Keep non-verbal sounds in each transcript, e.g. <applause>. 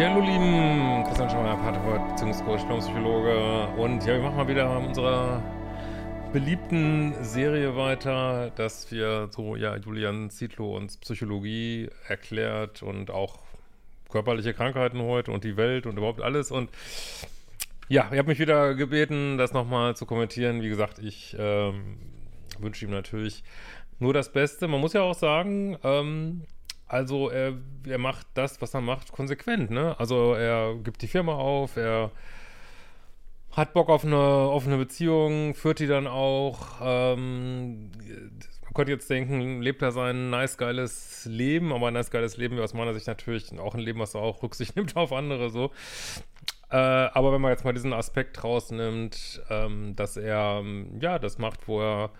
Ja, hallo lieben, Christian Schemmer, Paartherapeut, Beziehungscoach, Psychologe und ja, wir machen mal wieder unserer beliebten Serie weiter, dass wir so, ja, Julian Zietlow uns Psychologie erklärt und auch körperliche Krankheiten heute und die Welt und überhaupt alles und ja, ihr habt mich wieder gebeten, das nochmal zu kommentieren. Wie gesagt, ich ähm, wünsche ihm natürlich nur das Beste. Man muss ja auch sagen, ähm, also er, er macht das, was er macht, konsequent, ne? Also er gibt die Firma auf, er hat Bock auf eine offene Beziehung, führt die dann auch. Ähm, man könnte jetzt denken, lebt er sein nice, geiles Leben, aber ein nice, geiles Leben wäre aus meiner Sicht natürlich auch ein Leben, was auch <laughs> Rücksicht nimmt auf andere, so. Äh, aber wenn man jetzt mal diesen Aspekt rausnimmt, ähm, dass er, ja, das macht, wo er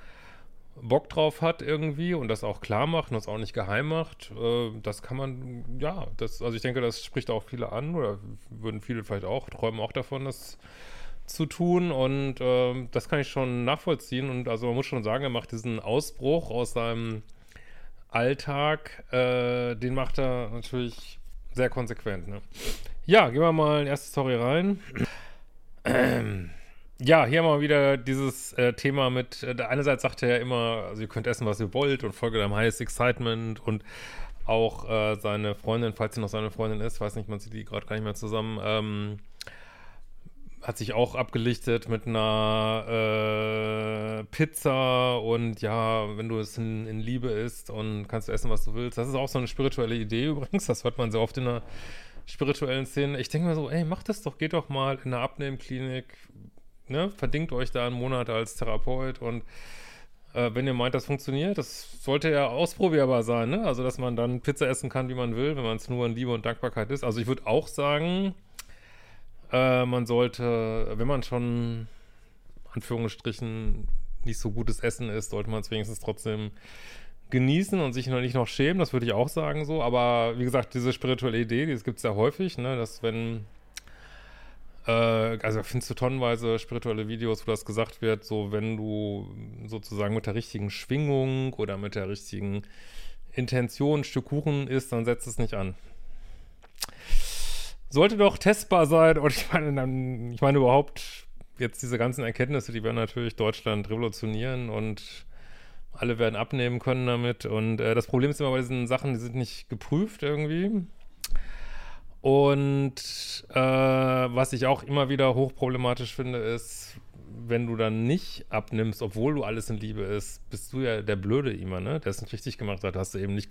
Bock drauf hat irgendwie und das auch klar macht und das auch nicht geheim macht, äh, das kann man, ja, das, also ich denke, das spricht auch viele an oder würden viele vielleicht auch, träumen auch davon, das zu tun und äh, das kann ich schon nachvollziehen und also man muss schon sagen, er macht diesen Ausbruch aus seinem Alltag, äh, den macht er natürlich sehr konsequent, ne? Ja, gehen wir mal in die erste Story rein. <clears throat> Ja, hier mal wieder dieses äh, Thema mit, äh, einerseits sagt er ja immer, also ihr könnt essen, was ihr wollt und folge deinem Highest Excitement und auch äh, seine Freundin, falls sie noch seine Freundin ist, weiß nicht, man sieht die gerade gar nicht mehr zusammen, ähm, hat sich auch abgelichtet mit einer äh, Pizza und ja, wenn du es in, in, Liebe isst und kannst du essen, was du willst. Das ist auch so eine spirituelle Idee übrigens, das hört man sehr oft in der spirituellen Szene. Ich denke mir so, ey, mach das doch, geht doch mal in eine Abnehmklinik, ne, verdingt euch da einen Monat als Therapeut und äh, wenn ihr meint, das funktioniert, das sollte ja ausprobierbar sein, ne? Also, dass man dann Pizza essen kann, wie man will, wenn man es nur in Liebe und Dankbarkeit ist. Also, ich würde auch sagen, äh, man sollte, wenn man schon, Anführungsstrichen, nicht so gutes Essen isst, sollte man es wenigstens trotzdem genießen und sich noch nicht noch schämen. Das würde ich auch sagen so. Aber wie gesagt, diese spirituelle Idee, die gibt es ja häufig, ne? Dass wenn also findest du tonnenweise spirituelle Videos, wo das gesagt wird, so wenn du sozusagen mit der richtigen Schwingung oder mit der richtigen Intention ein Stück Kuchen isst, dann setzt es nicht an. Sollte doch testbar sein und <laughs> ich meine, dann, ich meine überhaupt jetzt diese ganzen Erkenntnisse, die werden natürlich Deutschland revolutionieren und alle werden abnehmen können damit und äh, das Problem ist immer bei diesen Sachen, die sind nicht geprüft irgendwie und äh, was ich auch immer wieder hochproblematisch finde, ist, wenn du dann nicht abnimmst, obwohl du alles in Liebe ist, bist du ja der Blöde immer, ne? Der es nicht richtig gemacht hat, hast du eben nicht,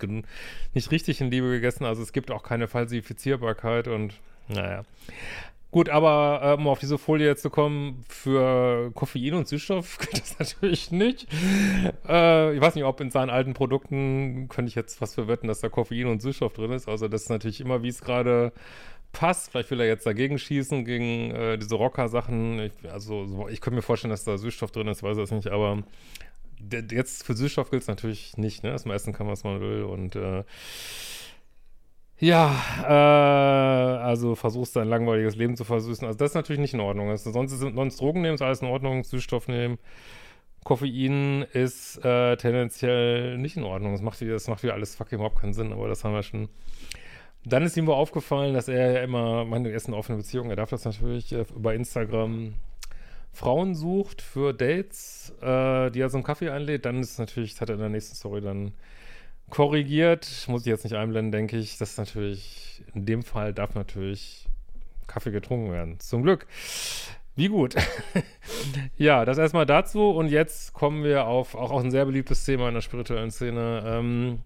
nicht richtig in Liebe gegessen. Also es gibt auch keine Falsifizierbarkeit und naja. Gut, aber äh, um auf diese Folie jetzt zu kommen, für Koffein und Süßstoff <laughs> geht das natürlich nicht. Äh, ich weiß nicht, ob in seinen alten Produkten könnte ich jetzt was verwetten, dass da Koffein und Süßstoff drin ist. Also das ist natürlich immer, wie es gerade passt. Vielleicht will er jetzt dagegen schießen, gegen äh, diese Rocker-Sachen. Also so, ich könnte mir vorstellen, dass da Süßstoff drin ist, weiß das nicht, aber jetzt für Süßstoff gilt es natürlich nicht, ne? Man essen kann, was man will und äh, ja, äh, also versuchst dein langweiliges Leben zu versüßen. Also das ist natürlich nicht in Ordnung. Also sonst, ist, sonst Drogen nehmen ist alles in Ordnung, Süßstoff nehmen. Koffein ist äh, tendenziell nicht in Ordnung. Das macht, wieder, das macht wieder alles fucking überhaupt keinen Sinn, aber das haben wir schon. Dann ist ihm wohl aufgefallen, dass er ja immer, meine, er offene Beziehung, er darf das natürlich äh, über Instagram Frauen sucht für Dates, äh, die er zum Kaffee einlädt. Dann ist natürlich, das hat er in der nächsten Story dann korrigiert. Muss ich jetzt nicht einblenden, denke ich. Das ist natürlich, in dem Fall darf natürlich Kaffee getrunken werden. Zum Glück. Wie gut. <laughs> ja, das erstmal dazu. Und jetzt kommen wir auf auch, auch ein sehr beliebtes Thema in der spirituellen Szene. Ähm,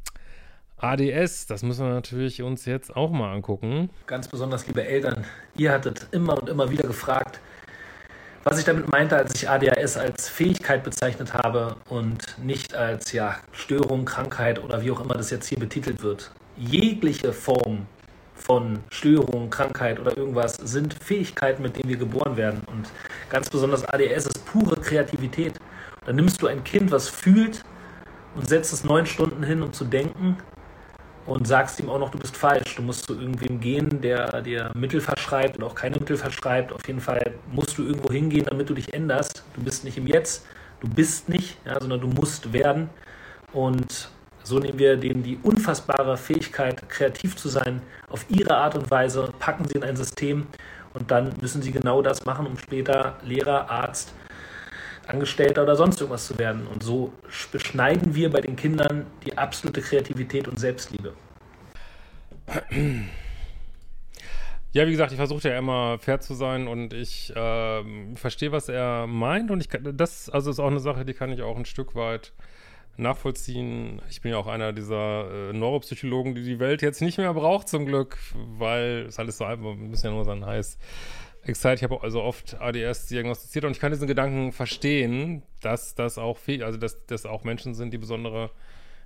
ADS, das müssen wir natürlich uns jetzt auch mal angucken. Ganz besonders, liebe Eltern, ihr hattet immer und immer wieder gefragt, was ich damit meinte, als ich ADHS als Fähigkeit bezeichnet habe und nicht als ja, Störung, Krankheit oder wie auch immer das jetzt hier betitelt wird. Jegliche Form von Störung, Krankheit oder irgendwas sind Fähigkeiten, mit denen wir geboren werden. Und ganz besonders ADS ist pure Kreativität. Dann nimmst du ein Kind, was fühlt und setzt es neun Stunden hin, um zu denken und sagst ihm auch noch, du bist falsch. Du musst zu irgendwem gehen, der dir Mittel verschreibt oder auch keine Mittel verschreibt. Auf jeden Fall musst du irgendwo hingehen, damit du dich änderst. Du bist nicht im Jetzt, du bist nicht, ja, sondern du musst werden. Und so nehmen wir denen die unfassbare Fähigkeit, kreativ zu sein, auf ihre Art und Weise, packen sie in ein System und dann müssen sie genau das machen, um später Lehrer, Arzt, Angestellter oder sonst irgendwas zu werden. Und so beschneiden wir bei den Kindern die absolute Kreativität und Selbstliebe. Ja, wie gesagt, ich versuche ja immer fair zu sein und ich äh, verstehe, was er meint und ich kann, das also ist auch eine Sache, die kann ich auch ein Stück weit nachvollziehen. Ich bin ja auch einer dieser äh, Neuropsychologen, die die Welt jetzt nicht mehr braucht zum Glück, weil es alles so einfach, ein bisschen nur sein heiß Excite, ich habe also oft ADS diagnostiziert und ich kann diesen Gedanken verstehen, dass das auch also dass das auch Menschen sind, die besondere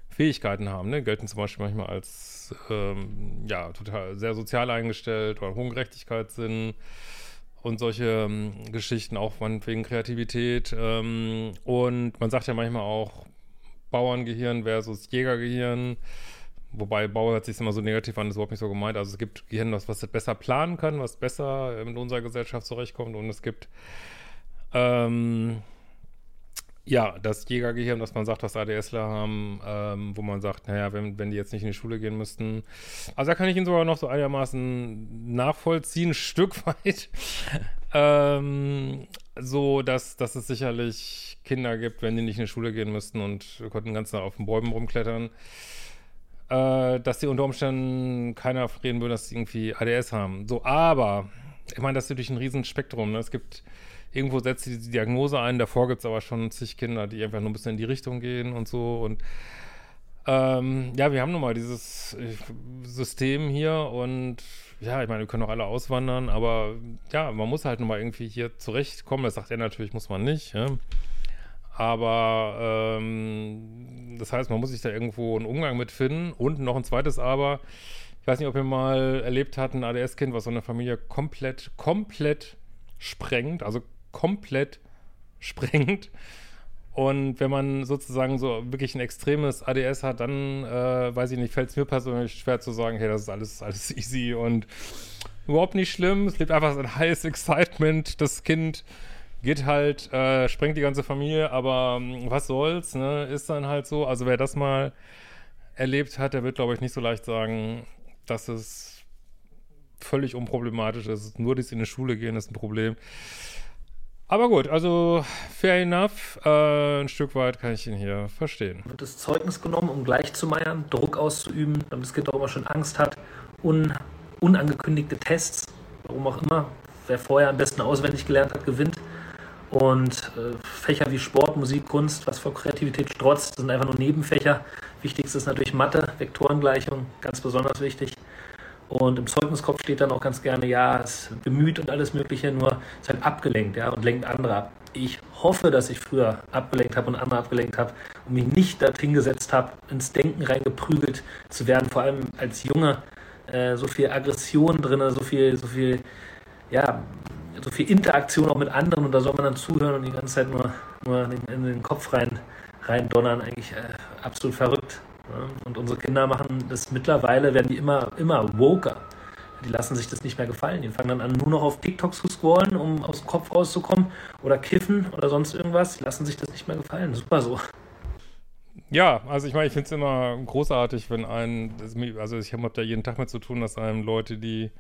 Fähigkeiten haben, ne? gelten zum Beispiel manchmal als ähm, ja total sehr sozial eingestellt oder hohen Gerechtigkeitssinn und solche ähm, Geschichten, auch wegen Kreativität. Ähm, und man sagt ja manchmal auch Bauerngehirn versus Jägergehirn. Wobei Bauer hört sich immer so negativ an, ist überhaupt nicht so gemeint. Also es gibt Gehirn, was, was besser planen kann, was besser in unserer Gesellschaft zurechtkommt. Und es gibt ähm, ja, das Jägergehirn, was man sagt, was ADSler haben, ähm, wo man sagt, naja, wenn, wenn die jetzt nicht in die Schule gehen müssten. Also da kann ich ihn sogar noch so einigermaßen nachvollziehen, <laughs> ein Stück weit. ähm, so, dass, dass es sicherlich Kinder gibt, wenn die nicht in die Schule gehen müssten und konnten ganz nah auf den Bäumen rumklettern äh, dass die unter Umständen keiner reden würde, dass sie irgendwie ADS haben. So, aber, ich meine, das ist natürlich ein Riesenspektrum. Ne? Es gibt, irgendwo setzt sie die Diagnose ein, davor gibt es aber schon zig Kinder, die einfach nur ein bisschen in die Richtung gehen und so und ähm, ja, wir haben nun mal dieses äh, System hier und ja, ich meine, wir können auch alle auswandern, aber ja, man muss halt nun mal irgendwie hier zurechtkommen. Das sagt er natürlich, muss man nicht. Ja? Aber ähm, das heißt, man muss sich da irgendwo einen Umgang mit finden. Und noch ein zweites Aber, ich weiß nicht, ob ihr mal erlebt habt, ein ADS-Kind, was so eine Familie komplett, komplett sprengt, also komplett sprengt. Und wenn man sozusagen so wirklich ein extremes ADS hat, dann, äh, weiß ich nicht, fällt es mir persönlich schwer zu sagen, hey, das ist alles, alles <laughs> easy und überhaupt nicht schlimm. Es lebt einfach ein heißes Excitement. Das Kind geht halt, äh, sprengt die ganze Familie, aber ähm, was soll's, ne? Ist dann halt so. Also wer das mal erlebt hat, der wird, glaube ich, nicht so leicht sagen, dass es völlig unproblematisch ist. Nur das in die Schule gehen ist ein Problem. Aber gut, also fair enough. Äh, ein Stück weit kann ich ihn hier verstehen. Wird das Zeugnis genommen, um gleich zu meiern, Druck auszuüben, damit das Kind auch immer schon Angst hat. Un unangekündigte Tests, warum auch immer. Wer vorher am besten auswendig gelernt hat, gewinnt. Und äh, Fächer wie Sport, Musik, Kunst, was vor Kreativität strotzt, sind einfach nur Nebenfächer. Wichtigste ist natürlich Mathe, Vektorengleichung, ganz besonders wichtig. Und im Zeugniskopf steht dann auch ganz gerne, ja, es bemüht und alles Mögliche, nur ist halt abgelenkt, ja, und lenkt andere ab. Ich hoffe, dass ich früher abgelenkt habe und andere abgelenkt habe und mich nicht dorthin gesetzt habe, ins Denken reingeprügelt zu werden, vor allem als Junge, äh, so viel Aggression drin, so viel, so viel, ja, so viel Interaktion auch mit anderen und da soll man dann zuhören und die ganze Zeit nur, nur in, in den Kopf rein, rein donnern, eigentlich äh, absolut verrückt. Ja? Und unsere Kinder machen das mittlerweile, werden die immer, immer woker. Die lassen sich das nicht mehr gefallen. Die fangen dann an, nur noch auf TikTok zu scrollen, um aus dem Kopf rauszukommen oder kiffen oder sonst irgendwas. Die lassen sich das nicht mehr gefallen. Super so. Ja, also ich meine, ich finde es immer großartig, wenn ein, also ich habe da jeden Tag mit zu tun, dass einem Leute, die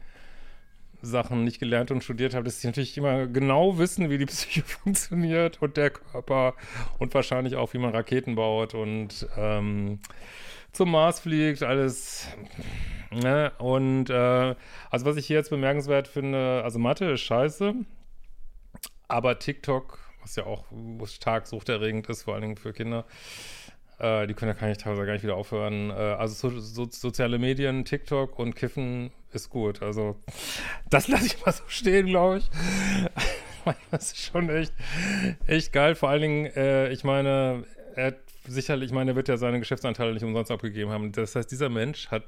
Sachen nicht gelernt und studiert habe, dass sie natürlich immer genau wissen, wie die <laughs> Psyche funktioniert und der Körper und wahrscheinlich auch, wie man Raketen baut und ähm, zum Mars fliegt, alles. Ne? Und äh, also was ich hier jetzt bemerkenswert finde, also Mathe ist scheiße, aber TikTok, was ja auch stark suchterregend ist, vor allen Dingen für Kinder, Äh, die können ja kann ich teilweise gar nicht wieder aufhören. Äh, also so, so, soziale Medien, TikTok und Kiffen ist gut. Also das lasse ich mal so stehen, glaube ich. <laughs> das ist schon echt, echt geil. Vor allen Dingen, äh, ich meine, er hat sicherlich, ich meine, er wird ja seine Geschäftsanteile nicht umsonst abgegeben haben. Das heißt, dieser Mensch hat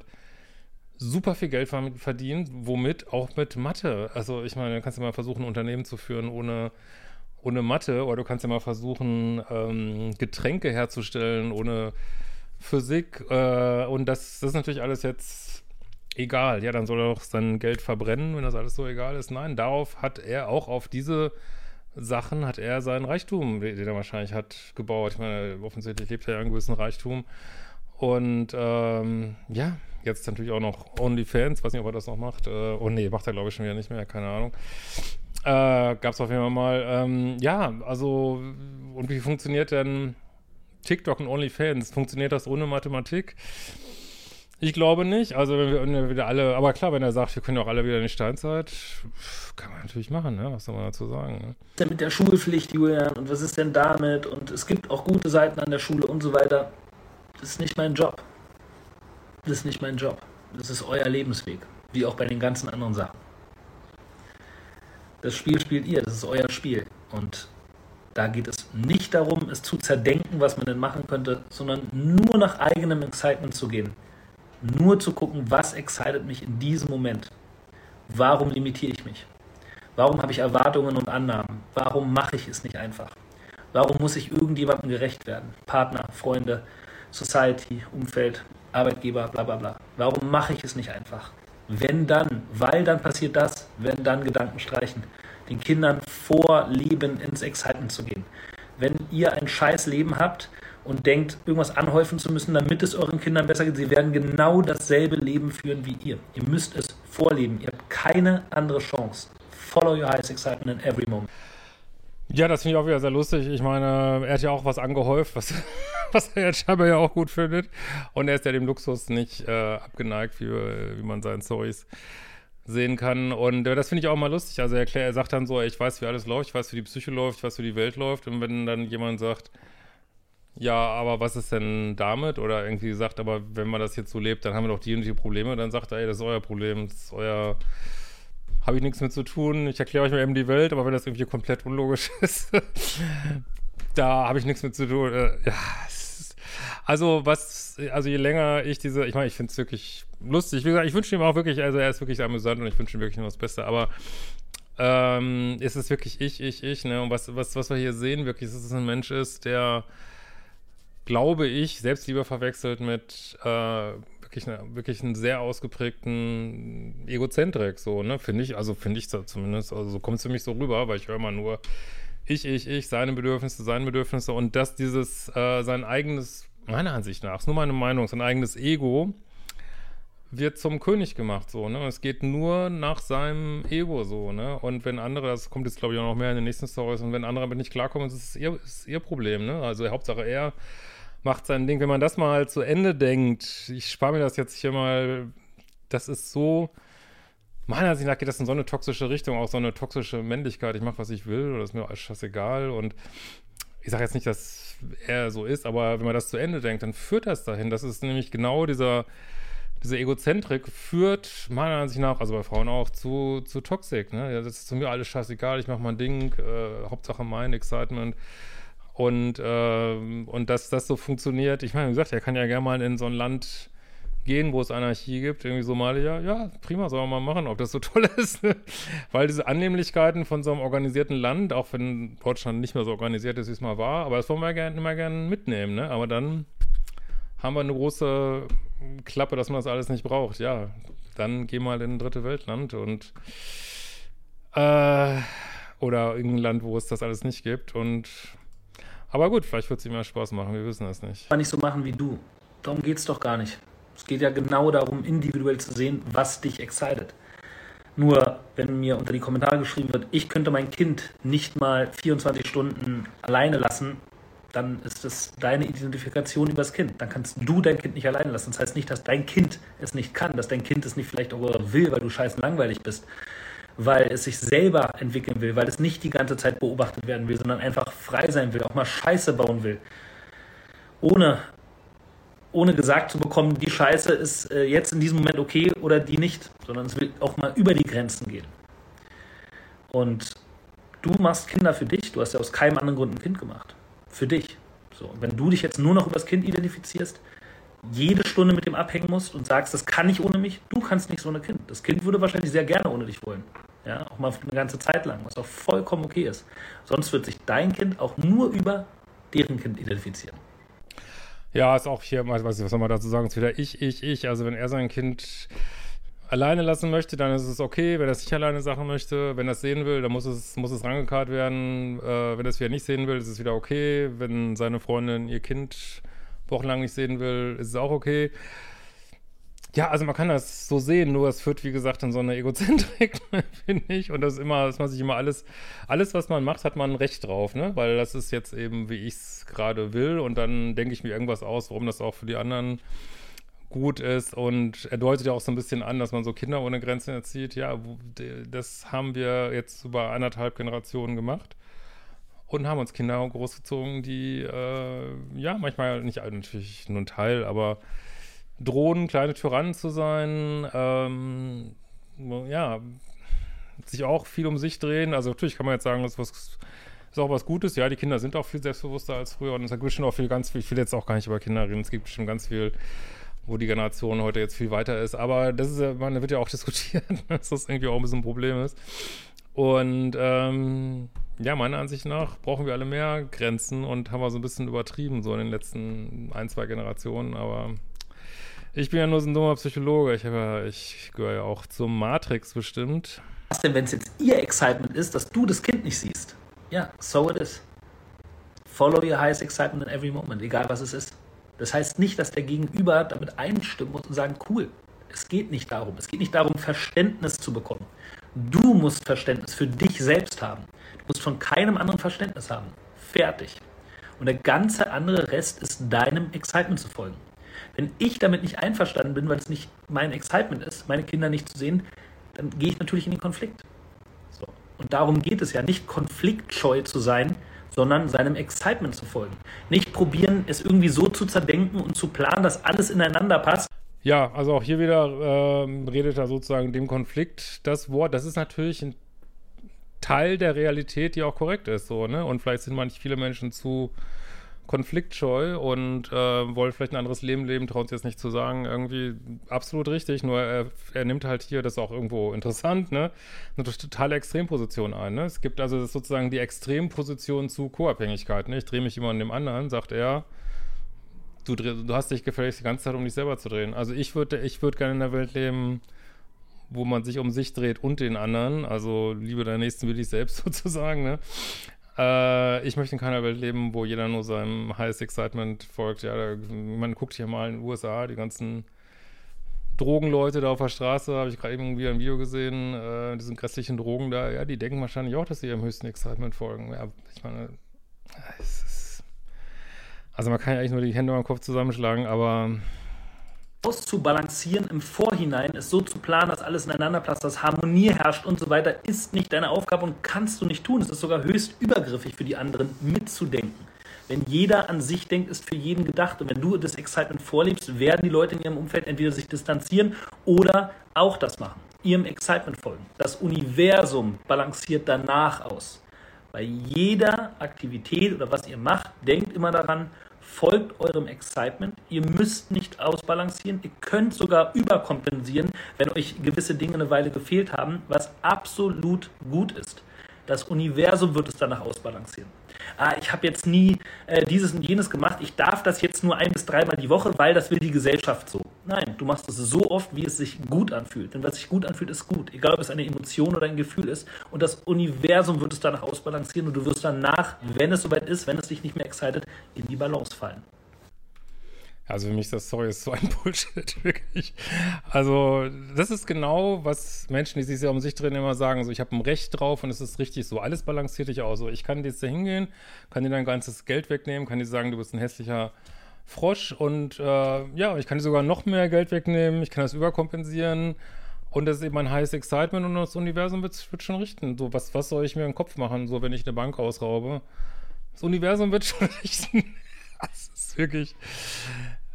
super viel Geld verdient, womit auch mit Mathe. Also ich meine, du kannst ja mal versuchen, ein Unternehmen zu führen ohne, ohne Mathe oder du kannst ja mal versuchen, ähm, Getränke herzustellen ohne Physik. Äh, und das, das ist natürlich alles jetzt egal. Ja, dann soll er auch sein Geld verbrennen, wenn das alles so egal ist. Nein, darauf hat er auch auf diese Sachen hat er seinen Reichtum, den er wahrscheinlich hat, gebaut. Ich meine, offensichtlich lebt er ja einen gewissen Reichtum. Und ähm, ja, jetzt natürlich auch noch OnlyFans, weiß nicht, ob er das noch macht. Äh, oh nee, macht er glaube ich schon wieder nicht mehr, keine Ahnung. Äh, Gab es auf jeden Fall mal. Ähm, ja, also, und wie funktioniert denn TikTok und OnlyFans? Funktioniert das ohne Mathematik? Ich glaube nicht. Also wenn wir wieder alle, aber klar, wenn er sagt, wir können auch alle wieder in die Steinzeit, kann man natürlich machen, ne? Was soll man dazu sagen? Ne? Denn mit der Schulpflicht, Julian, und was ist denn damit? Und es gibt auch gute Seiten an der Schule und so weiter. Das ist nicht mein Job. Das ist nicht mein Job. Das ist euer Lebensweg. Wie auch bei den ganzen anderen Sachen. Das Spiel spielt ihr, das ist euer Spiel. Und da geht es nicht darum, es zu zerdenken, was man denn machen könnte, sondern nur nach eigenem Excitement zu gehen nur zu gucken, was excited mich in diesem Moment. Warum limitiere ich mich? Warum habe ich Erwartungen und Annahmen? Warum mache ich es nicht einfach? Warum muss ich irgendjemandem gerecht werden? Partner, Freunde, Society, Umfeld, Arbeitgeber, bla bla bla. Warum mache ich es nicht einfach? Wenn dann, weil dann passiert das, wenn dann Gedanken streichen. Den Kindern vor Leben ins Excitement zu gehen. Wenn ihr ein scheiß Leben habt, und denkt, irgendwas anhäufen zu müssen, damit es euren Kindern besser geht. Sie werden genau dasselbe Leben führen wie ihr. Ihr müsst es vorleben. Ihr habt keine andere Chance. Follow your highest excitement in every moment. Ja, das finde ich auch wieder sehr lustig. Ich meine, er hat ja auch was angehäuft, was, <laughs> was er jetzt scheinbar ja auch gut findet. Und er ist ja dem Luxus nicht äh, abgeneigt, wie, wie man seinen Stories sehen kann. Und äh, das finde ich auch mal lustig. Also er, erklärt, er sagt dann so, ich weiß, wie alles läuft, ich weiß, wie die Psyche läuft, ich weiß, wie die Welt läuft. Und wenn dann jemand sagt, ja, aber was ist denn damit? Oder irgendwie gesagt, aber wenn man das jetzt so lebt, dann haben wir doch die und die Probleme. Dann sagt er, ey, das ist euer Problem, das ist euer. Habe ich nichts mit zu tun. Ich erkläre euch mal eben die Welt, aber wenn das irgendwie komplett unlogisch <laughs> ist, da habe ich nichts mit zu tun. Äh, ja, also was, also je länger ich diese, ich meine, ich finde es wirklich lustig. Wie gesagt, ich wünsche ihm auch wirklich, also er ist wirklich amüsant und ich wünsche ihm wirklich nur das Beste, aber ähm, ist es wirklich ich, ich, ich, ne? Und was, was, was wir hier sehen, wirklich, ist, dass es ein Mensch ist, der glaube ich, Selbstliebe verwechselt mit äh, wirklich, eine, wirklich einen sehr ausgeprägten Egozentrik, so, ne, finde ich, also finde ich zumindest, also so kommt es für mich so rüber, weil ich höre immer nur ich, ich, ich, seine Bedürfnisse, seine Bedürfnisse und dass dieses, äh, sein eigenes, meiner Ansicht nach, ist nur meine Meinung, sein eigenes Ego wird zum König gemacht, so, ne? Es geht nur nach seinem Ego, so, ne? Und wenn andere, das kommt jetzt, glaube ich, auch noch mehr in den nächsten Stories, und wenn andere damit nicht klarkommen, ist es ihr, ist ihr Problem, ne? Also Hauptsache er macht sein Ding. Wenn man das mal zu Ende denkt, ich spare mir das jetzt hier mal, das ist so, meiner Ansicht nach geht das in so eine toxische Richtung, auch so eine toxische Männlichkeit. Ich mache, was ich will, oder ist mir alles scheißegal. Und ich sage jetzt nicht, dass er so ist, aber wenn man das zu Ende denkt, dann führt das dahin. Das ist nämlich genau dieser, diese Egozentrik führt meiner Ansicht nach, also bei Frauen auch, zu, zu Toxik. Ne? Das ist zu mir alles scheißegal, ich mache mein Ding, äh, Hauptsache mein Excitement. Und, äh, und dass das so funktioniert, ich meine, wie gesagt, er kann ja gerne mal in so ein Land gehen, wo es Anarchie gibt, irgendwie Somalia, ja, prima, soll man mal machen, ob das so <laughs> toll ist. Weil diese Annehmlichkeiten von so einem organisierten Land, auch wenn Deutschland nicht mehr so organisiert ist, wie es mal war, aber das wollen wir gerne, immer gerne mitnehmen, ne? Aber dann haben wir eine große Klappe, dass man das alles nicht braucht. Ja, dann geh mal in ein dritte Weltland und äh, oder irgendein Land, wo es das alles nicht gibt und aber gut, vielleicht wird es ihm mehr Spaß machen, wir wissen das nicht. Nicht so machen wie du. Darum geht es doch gar nicht. Es geht ja genau darum, individuell zu sehen, was dich excited. Nur, wenn mir unter die Kommentare geschrieben wird, ich könnte mein Kind nicht mal 24 Stunden alleine lassen, dann ist das deine Identifikation über das Kind. Dann kannst du dein Kind nicht alleine lassen. Das heißt nicht, dass dein Kind es nicht kann, dass dein Kind es nicht vielleicht auch will, weil du scheißen langweilig bist, weil es sich selber entwickeln will, weil es nicht die ganze Zeit beobachtet werden will, sondern einfach frei sein will, auch mal Scheiße bauen will. Ohne ohne gesagt zu bekommen, die Scheiße ist äh, jetzt in diesem Moment okay oder die nicht, sondern es will auch mal über die Grenzen gehen. Und du machst Kinder für dich, du hast ja aus keinem anderen Grund ein Kind gemacht. Für dich. So, wenn du dich jetzt nur noch über das Kind identifizierst, jede Stunde mit dem abhängen musst und sagst, das kann ich ohne mich, du kannst nicht so ohne Kind. Das Kind würde wahrscheinlich sehr gerne ohne dich wollen. Ja, auch mal eine ganze Zeit lang, was auch vollkommen okay ist. Sonst wird sich dein Kind auch nur über deren Kind identifizieren. Ja, ist auch hier, was, was soll man dazu sagen, ist wieder ich, ich, ich. Also wenn er sein Kind alleine lassen möchte, dann ist es okay. Wenn er es nicht alleine Sachen möchte, wenn er es sehen will, dann muss es, muss es rangekarrt werden. Äh, wenn er es wieder nicht sehen will, ist es wieder okay. Wenn seine Freundin ihr Kind wochenlang nicht sehen will, ist es auch okay. Ja, also man kann das so sehen, nur es führt, wie gesagt, in so eine Egozentrik, <laughs> finde ich. Und das ist immer, dass man sich immer alles, alles, was man macht, hat man ein Recht drauf, ne? Weil das ist jetzt eben, wie ich es gerade will. Und dann denke ich mir irgendwas aus, warum das auch für die anderen gut ist. Und er deutet ja auch so ein bisschen an, dass man so Kinder ohne Grenzen erzieht. Ja, das haben wir jetzt über anderthalb Generationen gemacht und haben uns Kinder großgezogen, die äh, ja manchmal nicht natürlich nur ein Teil, aber drohen, kleine Tyrannen zu sein, ähm, ja, sich auch viel um sich drehen. Also natürlich kann man jetzt sagen, das ist, was, ist auch was Gutes. Ja, die Kinder sind auch viel selbstbewusster als früher und es gibt bestimmt auch viel, ganz viel, ich will jetzt auch gar nicht über Kinder reden, es gibt bestimmt ganz viel, wo die Generation heute jetzt viel weiter ist. Aber das ist ja, man wird ja auch <laughs> diskutiert, dass das irgendwie auch ein bisschen ein Problem ist. Und ähm, ja, meiner Ansicht nach brauchen wir alle mehr Grenzen und haben wir so ein bisschen übertrieben, so in den letzten ein, zwei Generationen. Aber ich bin ja nur so ein dummer Psychologe. Ich, ja, ich gehöre ja auch zur Matrix bestimmt. Was denn, wenn es jetzt ihr Excitement ist, dass du das Kind nicht siehst? Ja, so it is. Follow your highest excitement in every moment, egal was es ist. Das heißt nicht, dass der Gegenüber damit einstimmen muss und sagen, cool. Es geht nicht darum. Es geht nicht darum, Verständnis zu bekommen. Du musst Verständnis für dich selbst haben. Du musst von keinem anderen Verständnis haben. Fertig. Und der ganze andere Rest ist deinem Excitement zu folgen. Wenn ich damit nicht einverstanden bin, weil es nicht mein Excitement ist, meine Kinder nicht zu sehen, dann gehe ich natürlich in den Konflikt. So. Und darum geht es ja, nicht konfliktscheu zu sein, sondern seinem Excitement zu folgen. Nicht probieren, es irgendwie so zu zerdenken und zu planen, dass alles ineinander passt. Ja, also auch hier wieder äh, redet er sozusagen dem Konflikt das Wort. Das ist natürlich ein Teil der Realität, die auch korrekt ist, so, ne? Und vielleicht sind manche viele Menschen zu konfliktscheu und äh, wollen vielleicht ein anderes Leben leben, trauen sich jetzt nicht zu sagen, irgendwie absolut richtig, nur er, er nimmt halt hier, das ist auch irgendwo interessant, ne, eine totale Extremposition ein, ne? Es gibt also sozusagen die Extremposition zu Co-Abhängigkeit, ne? Ich drehe mich immer an dem anderen, sagt er, du, du hast dich gefälligst die ganze Zeit, um dich selber zu drehen. Also ich würde ich würde gerne in einer Welt leben, wo man sich um sich dreht und den anderen, also Liebe der Nächsten will ich selbst <laughs> sozusagen, ne? Äh, ich möchte in keiner Welt leben, wo jeder nur seinem Highest Excitement folgt. Ja, da, man guckt hier mal in den USA, die ganzen Drogenleute da auf der Straße, habe ich gerade eben wieder ein Video gesehen, äh, diesen grässlichen Drogen da, ja, die denken wahrscheinlich auch, dass sie ihrem höchsten Excitement folgen. Ja, ich meine, es ist, also man kann ja eigentlich nur die Hände am Kopf zusammenschlagen, aber auszubalancieren im Vorhinein, es so zu planen, dass alles ineinander passt, dass Harmonie herrscht und so weiter, ist nicht deine Aufgabe und kannst du nicht tun. Es ist sogar höchst übergriffig für die anderen, mitzudenken. Wenn jeder an sich denkt, ist für jeden gedacht. Und wenn du das Excitement vorlebst, werden die Leute in ihrem Umfeld entweder sich distanzieren oder auch das machen, ihrem Excitement folgen. Das Universum balanciert danach aus. Bei jeder Aktivität oder was ihr macht, denkt immer daran, folgt eurem Excitement. Ihr müsst nicht ausbalancieren, ihr könnt sogar überkompensieren, wenn euch gewisse Dinge eine Weile gefehlt haben, was absolut gut ist. Das Universum wird es danach ausbalancieren. Ah, ich habe jetzt nie äh, dieses und jenes gemacht, ich darf das jetzt nur ein bis dreimal die Woche, weil das will die Gesellschaft so. Nein, du machst es so oft, wie es sich gut anfühlt. Denn was sich gut anfühlt, ist gut. Egal, ob es eine Emotion oder ein Gefühl ist. Und das Universum wird es danach ausbalancieren und du wirst danach, wenn es soweit ist, wenn es dich nicht mehr excited, in die Balance fallen. Also für mich ist das, sorry, ist so ein <laughs> Bullshit, wirklich. Also das ist genau, was Menschen, die sich sehr um sich drehen, immer sagen, so ich habe ein Recht drauf und es ist richtig so, alles balanciert dich aus. So, ich kann jetzt da hingehen, kann dir dein ganzes Geld wegnehmen, kann dir sagen, du bist ein hässlicher Frosch und äh, ja, ich kann dir sogar noch mehr Geld wegnehmen, ich kann das überkompensieren und das ist eben ein heißes Excitement und das Universum wird, wird schon richten. So, was, was soll ich mir im Kopf machen, so wenn ich eine Bank ausraube? Das Universum wird <laughs> schon richten. das ist wirklich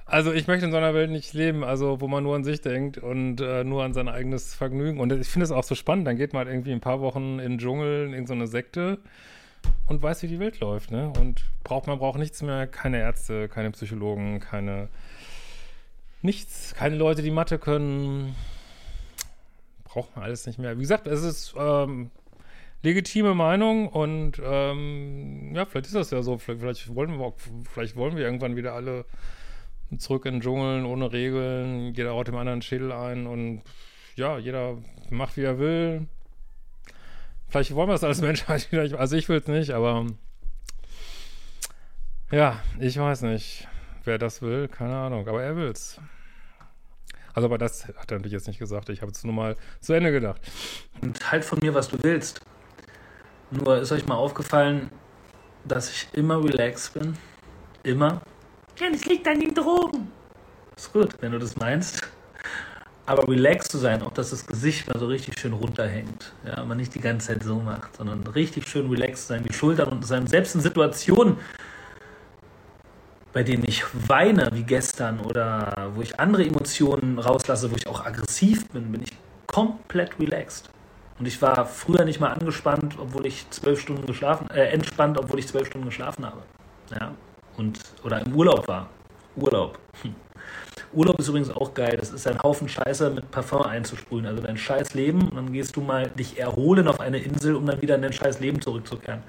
Also ich möchte in so einer Welt nicht leben, also wo man nur an sich denkt und äh, nur an sein eigenes Vergnügen. Und ich finde es auch so spannend. Dann geht man halt irgendwie ein paar Wochen in den Dschungel, in so eine Sekte und weiß, wie die Welt läuft. Ne? Und braucht man braucht nichts mehr, keine Ärzte, keine Psychologen, keine nichts, keine Leute, die Mathe können. Braucht man alles nicht mehr. Wie gesagt, es ist ähm, legitime Meinung und ähm, ja, vielleicht ist das ja so. Vielleicht, vielleicht wollen wir, vielleicht wollen wir irgendwann wieder alle zurück in den Dschungeln, ohne Regeln, jeder haut dem anderen Schädel ein und ja, jeder macht, wie er will. Vielleicht wollen wir es als <laughs> Menschheit wieder, also ich will es nicht, aber ja, ich weiß nicht, wer das will, keine Ahnung, aber er will es. Also, aber das hat er natürlich jetzt nicht gesagt, ich habe es nur mal zu Ende gedacht. Und halt von mir, was du willst. Nur ist euch mal aufgefallen, dass ich immer relaxed bin? Immer? Ja, das liegt an den Drogen. Ist gut, wenn du das meinst. Aber relaxed zu sein, auch dass das Gesicht mal so richtig schön runterhängt. Ja, man nicht die ganze Zeit so macht, sondern richtig schön relaxed sein, die Schultern und sein. Selbst in Situationen, bei denen ich weine, wie gestern, oder wo ich andere Emotionen rauslasse, wo ich auch aggressiv bin, bin ich komplett relaxed. Und ich war früher nicht mal angespannt, obwohl ich zwölf Stunden geschlafen, äh, entspannt, obwohl ich zwölf Stunden geschlafen habe. Ja, und, oder im Urlaub war. Urlaub. <laughs> Urlaub ist übrigens auch geil. Das ist ein Haufen Scheiße mit Parfum einzusprühen. Also dein scheiß Leben und dann gehst du mal dich erholen auf eine Insel, um dann wieder in dein scheiß Leben zurückzukehren.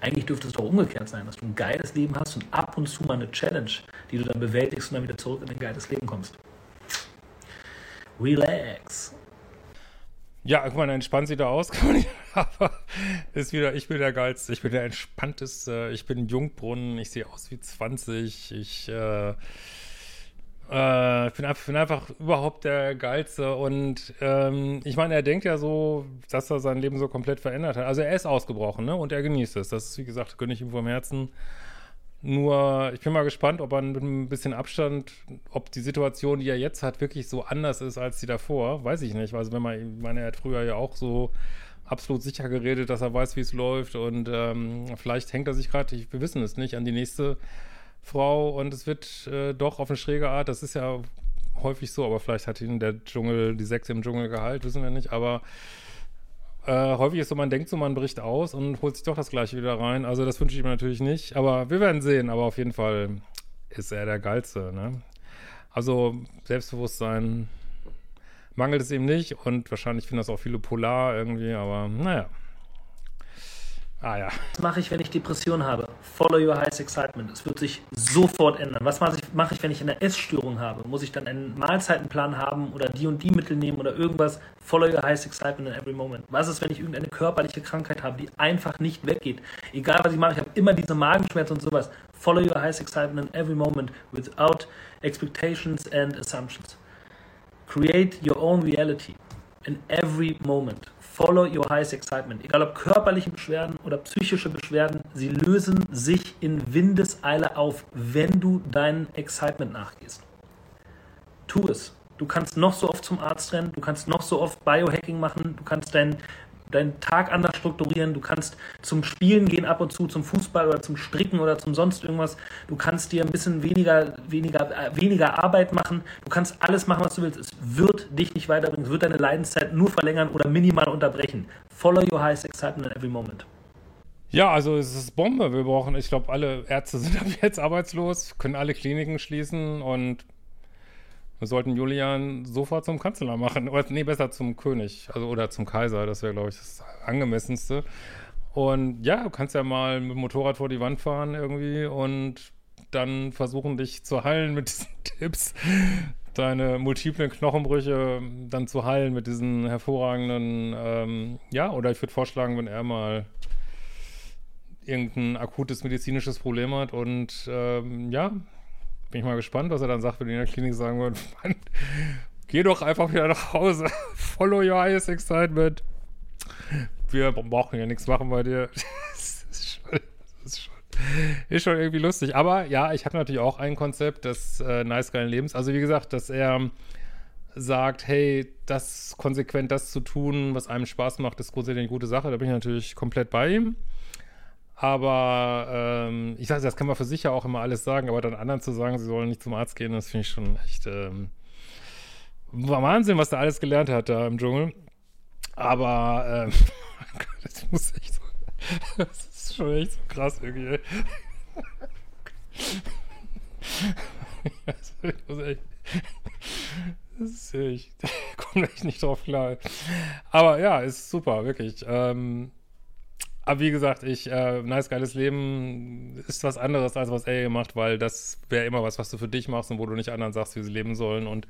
Eigentlich dürfte es doch umgekehrt sein, dass du ein geiles Leben hast und ab und zu mal eine Challenge, die du dann bewältigst und dann wieder zurück in ein geiles Leben kommst. Relax. Ja, guck mal, entspannt sie da aus, <laughs> aber ist wieder, ich bin der Geilste, ich bin der Entspannteste, ich bin Jungbrunnen, ich sehe aus wie 20, ich, äh, äh, bin, einfach, bin einfach überhaupt der Geilste und ähm, ich meine, er denkt ja so, dass er sein Leben so komplett verändert hat. Also er ist ausgebrochen, ne, und er genießt es. Das ist, wie gesagt, gönne ich ihm vom Herzen. Nur, ich bin mal gespannt, ob er mit ein bisschen Abstand, ob die Situation, die er jetzt hat, wirklich so anders ist als die davor. Weiß ich nicht. Also, wenn man, ich meine, er hat früher ja auch so absolut sicher geredet, dass er weiß, wie es läuft. Und ähm, vielleicht hängt er sich gerade, wir wissen es nicht, an die nächste Frau und es wird äh, doch auf eine schräge Art. Das ist ja häufig so, aber vielleicht hat ihn der Dschungel, die Sechse im Dschungel geheilt, wissen wir nicht. Aber äh, häufig ist so, man denkt so, man bricht aus und holt sich doch das Gleiche wieder rein. Also das wünsche ich mir natürlich nicht. Aber wir werden sehen. Aber auf jeden Fall ist er der Geilste. Ne? Also Selbstbewusstsein mangelt es ihm nicht. Und wahrscheinlich finden das auch viele polar irgendwie. Aber naja. Ah ja. Was mache ich, wenn ich Depression habe? Follow your highest excitement. Es wird sich sofort ändern. Was mache ich, mache ich, wenn ich eine Essstörung habe? Muss ich dann einen Mahlzeitenplan haben oder die und die Mittel nehmen oder irgendwas? Follow your highest excitement in every moment. Was ist, wenn ich irgendeine körperliche Krankheit habe, die einfach nicht weggeht? Egal was ich mache, ich habe immer diese Magenschmerzen und sowas. Follow your highest excitement in every moment without expectations and assumptions. Create your own reality in every moment. Follow your highest excitement. Egal ob körperliche Beschwerden oder psychische Beschwerden, sie lösen sich in Windeseile auf, wenn du deinem Excitement nachgehst. Tu es. Du kannst noch so oft zum Arzt rennen, du kannst noch so oft Biohacking machen, du kannst dein deinen Tag anders strukturieren. Du kannst zum Spielen gehen ab und zu, zum Fußball oder zum Stricken oder zum sonst irgendwas. Du kannst dir ein bisschen weniger, weniger, äh, weniger Arbeit machen. Du kannst alles machen, was du willst. Es wird dich nicht weiterbringen. Es wird deine Leidenszeit nur verlängern oder minimal unterbrechen. Follow your highest excitement in every moment. Ja, also es ist Bombe. Wir brauchen, ich glaube, alle Ärzte <laughs> sind jetzt arbeitslos, können alle Kliniken schließen und wir sollten Julian sofort zum Kanzler machen. Oder nee, besser zum König. Also oder zum Kaiser. Das wäre, glaube ich, das angemessenste. Und ja, du kannst ja mal mit dem Motorrad vor die Wand fahren irgendwie und dann versuchen, dich zu heilen mit <laughs> diesen Tipps. Deine multiplen Knochenbrüche dann zu heilen mit diesen hervorragenden, ähm, ja, oder ich würde vorschlagen, wenn er mal irgendein akutes medizinisches Problem hat und ähm, ja, bin ich mal gespannt, was er dann sagt, wenn die in der Klinik sagen würden, <laughs> Mann, geh doch einfach wieder nach Hause. <laughs> Follow your highest excitement. Wir brauchen ja nichts machen bei dir. <laughs> das ist schon, das ist schon, ist schon irgendwie lustig. Aber ja, ich habe natürlich auch ein Konzept des äh, nice geilen Lebens. Also wie gesagt, dass er sagt, hey, das konsequent das zu tun, was einem Spaß macht, ist grundsätzlich eine gute Sache. Da bin ich natürlich komplett bei ihm. Aber ähm, ich sage, das kann man für sich ja auch immer alles sagen, aber dann anderen zu sagen, sie sollen nicht zum Arzt gehen, das finde ich schon echt ähm, Wahnsinn, was der alles gelernt hat da im Dschungel. Aber ähm, <laughs> das muss echt so, <laughs> das ist schon echt so krass irgendwie. <laughs> das ist echt, das ist echt, ich komme echt nicht drauf klar. Aber ja, ist super, wirklich. Ähm, aber wie gesagt, ich, äh, nice, geiles Leben ist was anderes, als was er macht, weil das wäre immer was, was du für dich machst und wo du nicht anderen sagst, wie sie leben sollen und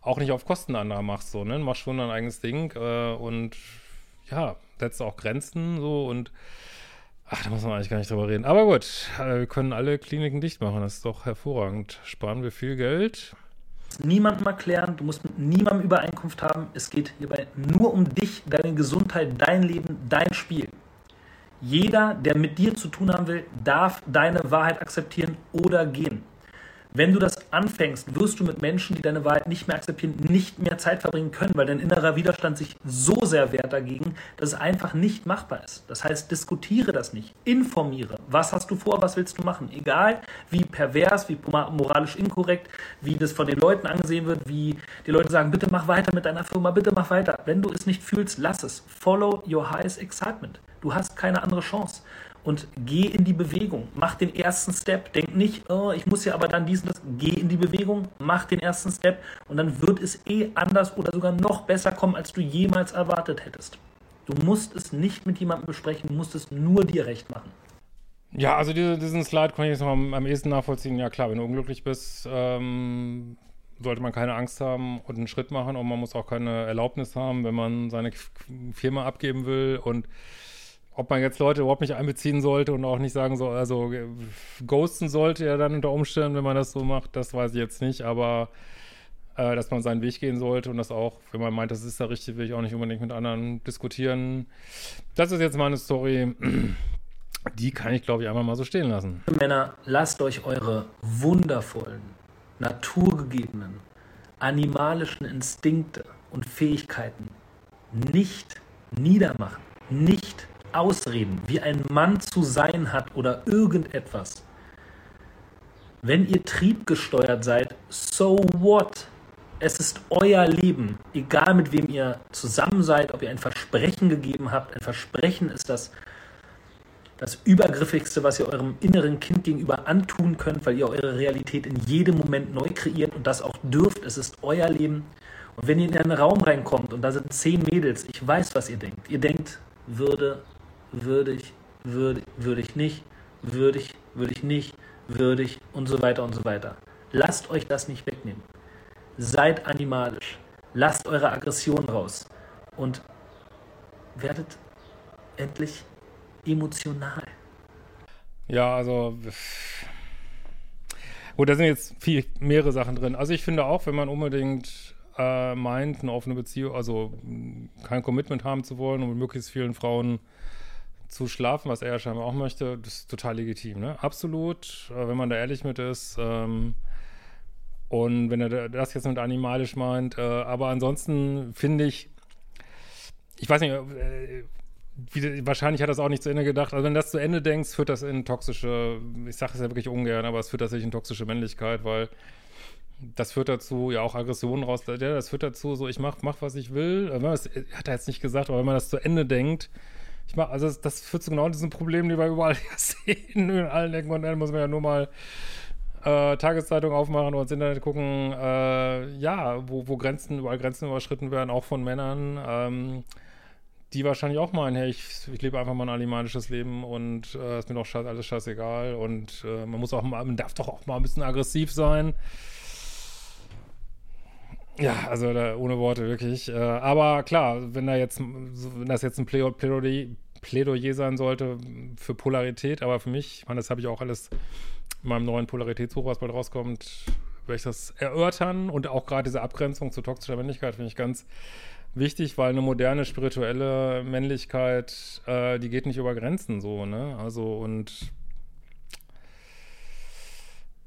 auch nicht auf Kosten anderer machst, so, ne? Du machst schon dein eigenes Ding äh, und ja, setzt auch Grenzen so und ach, da muss man eigentlich gar nicht drüber reden. Aber gut, äh, wir können alle Kliniken dicht machen, das ist doch hervorragend. Sparen wir viel Geld. Niemandem erklären, du musst mit niemandem Übereinkunft haben. Es geht hierbei nur um dich, deine Gesundheit, dein Leben, dein Spiel. Jeder, der mit dir zu tun haben will, darf deine Wahrheit akzeptieren oder gehen. Wenn du das anfängst, wirst du mit Menschen, die deine Wahrheit nicht mehr akzeptieren, nicht mehr Zeit verbringen können, weil dein innerer Widerstand sich so sehr wehrt dagegen, dass es einfach nicht machbar ist. Das heißt, diskutiere das nicht, informiere. Was hast du vor, was willst du machen? Egal wie pervers, wie moralisch inkorrekt, wie das von den Leuten angesehen wird, wie die Leute sagen, bitte mach weiter mit deiner Firma, bitte mach weiter. Wenn du es nicht fühlst, lass es. Follow your highest excitement. Du hast keine andere Chance und geh in die Bewegung. Mach den ersten Step. Denk nicht, oh, ich muss ja aber dann diesen, das. Geh in die Bewegung, mach den ersten Step und dann wird es eh anders oder sogar noch besser kommen, als du jemals erwartet hättest. Du musst es nicht mit jemandem besprechen, du musst es nur dir recht machen. Ja, also diese, diesen Slide kann ich jetzt noch am, am ehesten nachvollziehen. Ja klar, wenn du unglücklich bist, ähm, sollte man keine Angst haben und einen Schritt machen und man muss auch keine Erlaubnis haben, wenn man seine Firma abgeben will und ob man jetzt Leute überhaupt nicht einbeziehen sollte und auch nicht sagen soll, also äh, ghosten sollte ja dann unter Umständen, wenn man das so macht, das weiß ich jetzt nicht, aber äh, dass man seinen Weg gehen sollte und das auch, wenn man meint, das ist der richtige Weg, auch nicht unbedingt mit anderen diskutieren. Das ist jetzt meine Story. <clears throat> Die kann ich, glaube ich, einfach mal so stehen lassen. Männer, lasst euch eure wundervollen, naturgegebenen, animalischen Instinkte und Fähigkeiten nicht niedermachen, nicht Ausreden, wie ein Mann zu sein hat oder irgendetwas. Wenn ihr triebgesteuert seid, so what? Es ist euer Leben, egal mit wem ihr zusammen seid, ob ihr ein Versprechen gegeben habt. Ein Versprechen ist das, das Übergriffigste, was ihr eurem inneren Kind gegenüber antun könnt, weil ihr eure Realität in jedem Moment neu kreiert und das auch dürft. Es ist euer Leben. Und wenn ihr in einen Raum reinkommt und da sind zehn Mädels, ich weiß, was ihr denkt. Ihr denkt, Würde, würde, würde ich nicht, würde ich, würde ich nicht, würde ich und so weiter und so weiter. Lasst euch das nicht wegnehmen. Seid animalisch. Lasst eure Aggression raus und werdet endlich emotional. Ja, also gut, da sind jetzt viel mehrere Sachen drin. Also ich finde auch, wenn man unbedingt äh, meint, eine offene Beziehung, also kein Commitment haben zu wollen und mit möglichst vielen Frauen zu schlafen, was er ja scheinbar auch möchte, das ist total legitim, ne? Absolut, äh, wenn man da ehrlich mit ist. Ähm, und wenn er das jetzt mit animalisch meint, äh, aber ansonsten finde ich, ich weiß nicht, äh, wie, wahrscheinlich hat er das auch nicht zu Ende gedacht. Also wenn du das zu Ende denkst, führt das in toxische, ich sage es ja wirklich ungern, aber es führt tatsächlich in toxische Männlichkeit, weil das führt dazu, ja auch Aggressionen raus, ja, das führt dazu, so ich mach, mach was ich will. Das, hat er jetzt nicht gesagt, aber wenn man das zu Ende denkt, ich mach, also das, das führt zu genau diesen Problemen, die wir überall <laughs> sehen, in allen Ecken und Enden muss man ja nur mal äh, Tageszeitung aufmachen oder ins Internet gucken, äh, ja, wo, wo Grenzen, überall Grenzen überschritten werden, auch von Männern, ähm, die wahrscheinlich auch meinen, hey, ich, ich lebe einfach mal ein animalisches Leben und äh, ist mir doch scheiß, alles scheißegal. Und äh, man muss auch mal, man darf doch auch mal ein bisschen aggressiv sein. Ja, also da, ohne Worte wirklich. Äh, aber klar, wenn da jetzt, wenn das jetzt ein Plädoyer, Plädoyer sein sollte für Polarität, aber für mich, ich meine, das habe ich auch alles in meinem neuen Polaritätsbuch, was bald rauskommt, werde ich das erörtern und auch gerade diese Abgrenzung zu toxischer Männlichkeit finde ich ganz wichtig, weil eine moderne spirituelle Männlichkeit, äh, die geht nicht über Grenzen so, ne? Also und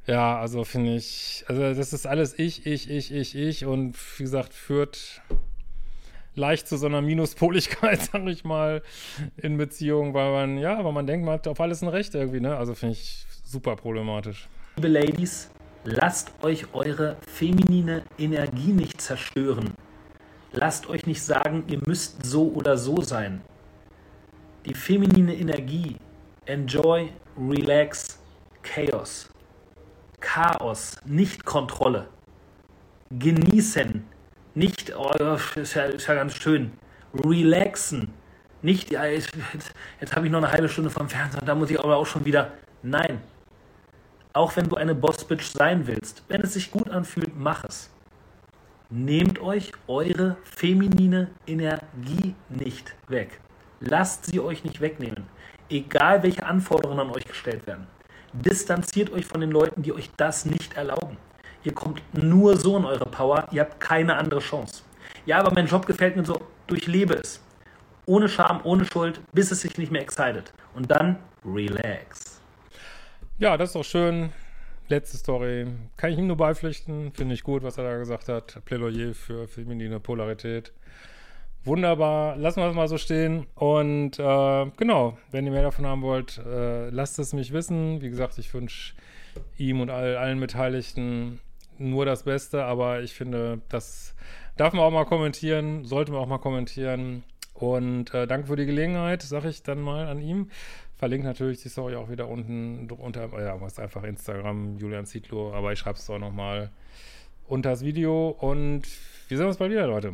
ja, also finde ich, also das ist alles ich, ich, ich, ich, ich und wie gesagt, führt leicht zu so einer Minuspoligkeit, <laughs> sag ich mal, in Beziehungen, weil man, ja, weil man denkt, man hat auf alles ein Recht irgendwie, ne? Also finde ich super problematisch. Liebe Ladies, lasst euch eure feminine Energie nicht zerstören. Lasst euch nicht sagen, ihr müsst so oder so sein. Die feminine Energie, enjoy, relax, Chaos. Chaos, nicht Kontrolle. Genießen, nicht, oh, ist ja, ist ja ganz schön. Relaxen, nicht, ja, jetzt, jetzt habe ich noch eine halbe Stunde vom Fernseher, da muss ich aber auch schon wieder. Nein. Auch wenn du eine Bossbitch sein willst, wenn es sich gut anfühlt, mach es. Nehmt euch eure feminine Energie nicht weg. Lasst sie euch nicht wegnehmen. Egal welche Anforderungen an euch gestellt werden. Distanziert euch von den Leuten, die euch das nicht erlauben. Ihr kommt nur so in eure Power, ihr habt keine andere Chance. Ja, aber mein Job gefällt mir so, durchlebe es. Ohne Scham, ohne Schuld, bis es sich nicht mehr excited. Und dann relax. Ja, das ist doch schön. Letzte Story. Kann ich ihm nur beipflichten. Finde ich gut, was er da gesagt hat. Plädoyer für feminine Polarität. Wunderbar, lassen wir es mal so stehen. Und äh, genau, wenn ihr mehr davon haben wollt, äh, lasst es mich wissen. Wie gesagt, ich wünsche ihm und all, allen Beteiligten nur das Beste, aber ich finde, das darf man auch mal kommentieren, sollte man auch mal kommentieren. Und äh, danke für die Gelegenheit, sage ich dann mal an ihm. Verlinkt natürlich die Story auch wieder unten unter, ja, ist einfach Instagram, Julian Zietlow, aber ich schreibe es auch nochmal unter das Video. Und wir sehen uns bald wieder, Leute.